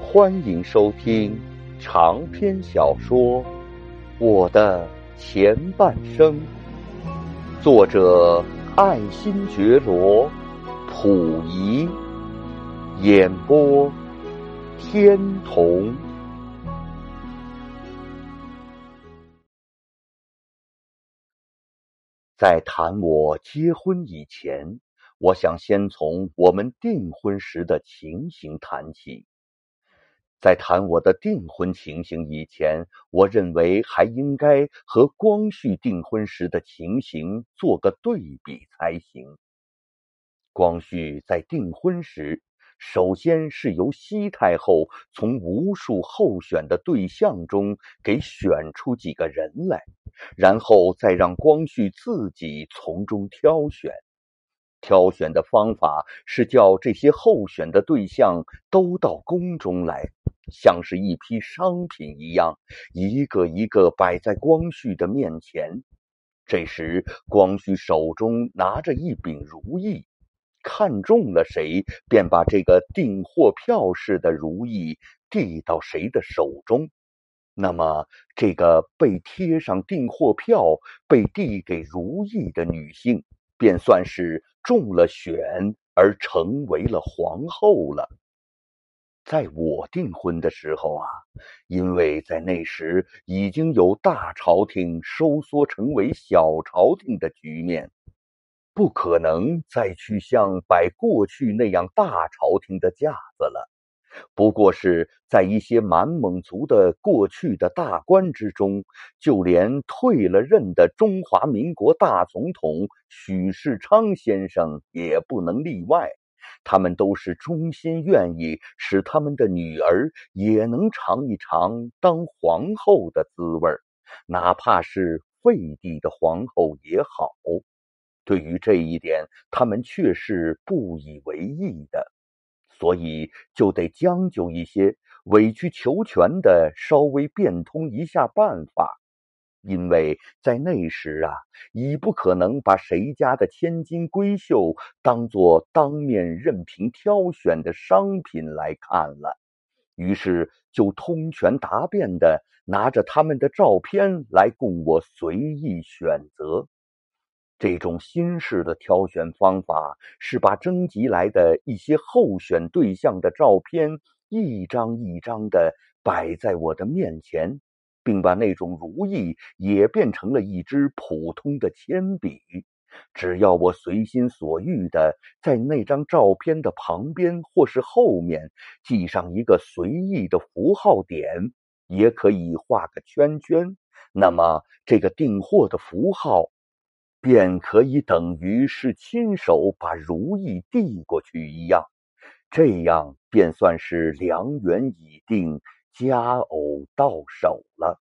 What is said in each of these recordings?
欢迎收听长篇小说《我的前半生》，作者爱新觉罗，溥仪，演播天童。在谈我结婚以前，我想先从我们订婚时的情形谈起。在谈我的订婚情形以前，我认为还应该和光绪订婚时的情形做个对比才行。光绪在订婚时，首先是由西太后从无数候选的对象中给选出几个人来，然后再让光绪自己从中挑选。挑选的方法是叫这些候选的对象都到宫中来。像是一批商品一样，一个一个摆在光绪的面前。这时，光绪手中拿着一柄如意，看中了谁，便把这个订货票似的如意递到谁的手中。那么，这个被贴上订货票、被递给如意的女性，便算是中了选而成为了皇后了。在我订婚的时候啊，因为在那时已经有大朝廷收缩成为小朝廷的局面，不可能再去像摆过去那样大朝廷的架子了。不过是在一些满蒙族的过去的大官之中，就连退了任的中华民国大总统许世昌先生也不能例外。他们都是衷心愿意使他们的女儿也能尝一尝当皇后的滋味哪怕是废帝的皇后也好。对于这一点，他们却是不以为意的，所以就得将就一些，委曲求全的稍微变通一下办法。因为在那时啊，已不可能把谁家的千金闺秀当做当面任凭挑选的商品来看了，于是就通权达变的拿着他们的照片来供我随意选择。这种新式的挑选方法是把征集来的一些候选对象的照片一张一张的摆在我的面前。并把那种如意也变成了一支普通的铅笔，只要我随心所欲的在那张照片的旁边或是后面记上一个随意的符号点，也可以画个圈圈，那么这个订货的符号便可以等于是亲手把如意递过去一样，这样便算是良缘已定。佳偶到手了。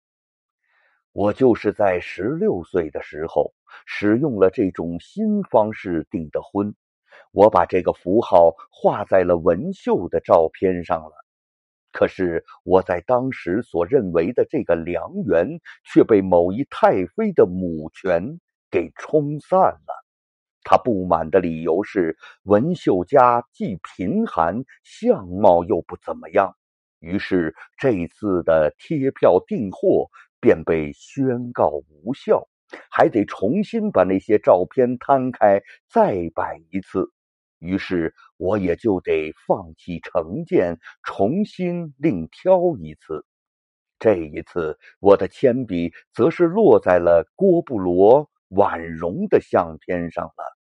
我就是在十六岁的时候使用了这种新方式订的婚。我把这个符号画在了文秀的照片上了。可是我在当时所认为的这个良缘，却被某一太妃的母权给冲散了。他不满的理由是文秀家既贫寒，相貌又不怎么样。于是这次的贴票订货便被宣告无效，还得重新把那些照片摊开再摆一次。于是我也就得放弃成见，重新另挑一次。这一次，我的铅笔则是落在了郭布罗、婉容的相片上了。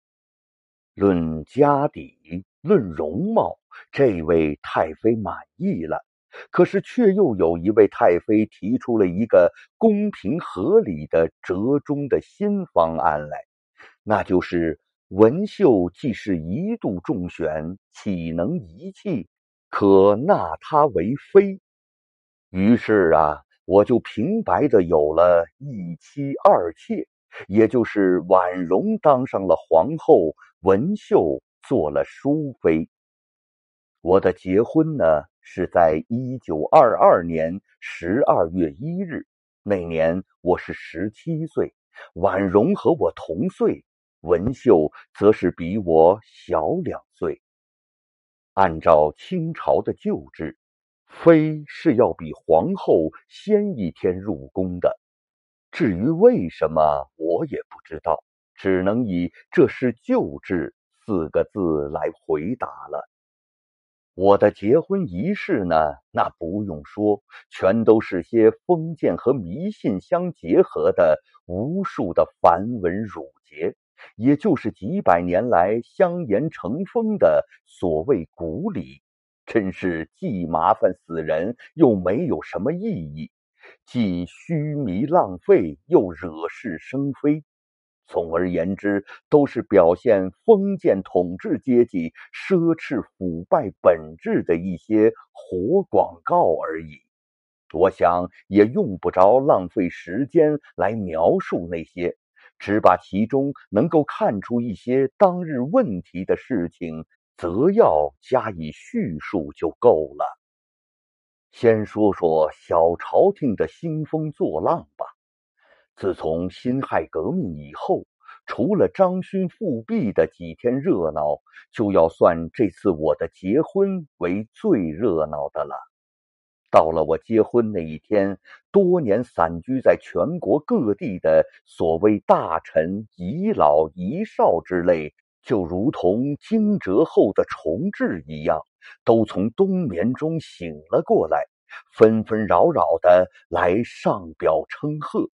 论家底，论容貌，这位太妃满意了。可是，却又有一位太妃提出了一个公平合理的折中的新方案来，那就是文秀既是一度中选，岂能遗弃？可纳她为妃。于是啊，我就平白的有了一妻二妾，也就是婉容当上了皇后，文秀做了淑妃。我的结婚呢？是在一九二二年十二月一日，那年我是十七岁，婉容和我同岁，文秀则是比我小两岁。按照清朝的旧制，妃是要比皇后先一天入宫的。至于为什么，我也不知道，只能以“这是旧制”四个字来回答了。我的结婚仪式呢？那不用说，全都是些封建和迷信相结合的无数的繁文缛节，也就是几百年来相沿成风的所谓古礼，真是既麻烦死人，又没有什么意义。既虚弥浪费，又惹是生非。总而言之，都是表现封建统治阶级奢侈腐败本质的一些活广告而已。我想也用不着浪费时间来描述那些，只把其中能够看出一些当日问题的事情，则要加以叙述就够了。先说说小朝廷的兴风作浪吧。自从辛亥革命以后，除了张勋复辟的几天热闹，就要算这次我的结婚为最热闹的了。到了我结婚那一天，多年散居在全国各地的所谓大臣、遗老、遗少之类，就如同惊蛰后的虫豸一样。都从冬眠中醒了过来，纷纷扰扰的来上表称贺，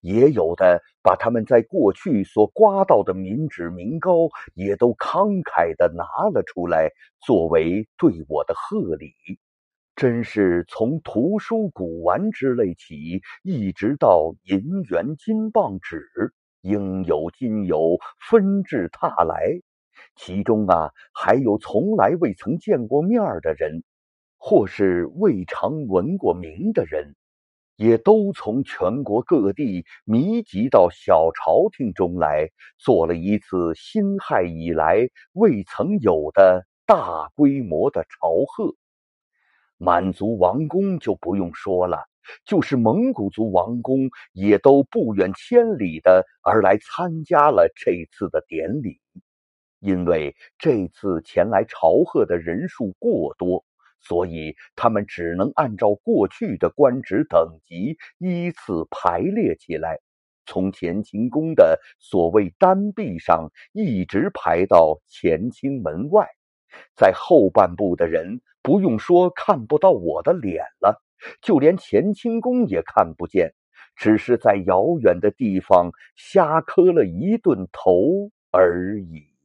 也有的把他们在过去所刮到的民脂民膏，也都慷慨的拿了出来，作为对我的贺礼。真是从图书古玩之类起，一直到银元金棒纸，应有尽有，纷至沓来。其中啊，还有从来未曾见过面的人，或是未尝闻过名的人，也都从全国各地密集到小朝廷中来，做了一次辛亥以来未曾有的大规模的朝贺。满族王公就不用说了，就是蒙古族王公，也都不远千里的而来参加了这次的典礼。因为这次前来朝贺的人数过多，所以他们只能按照过去的官职等级依次排列起来，从乾清宫的所谓单壁上一直排到乾清门外。在后半部的人不用说看不到我的脸了，就连乾清宫也看不见，只是在遥远的地方瞎磕了一顿头而已。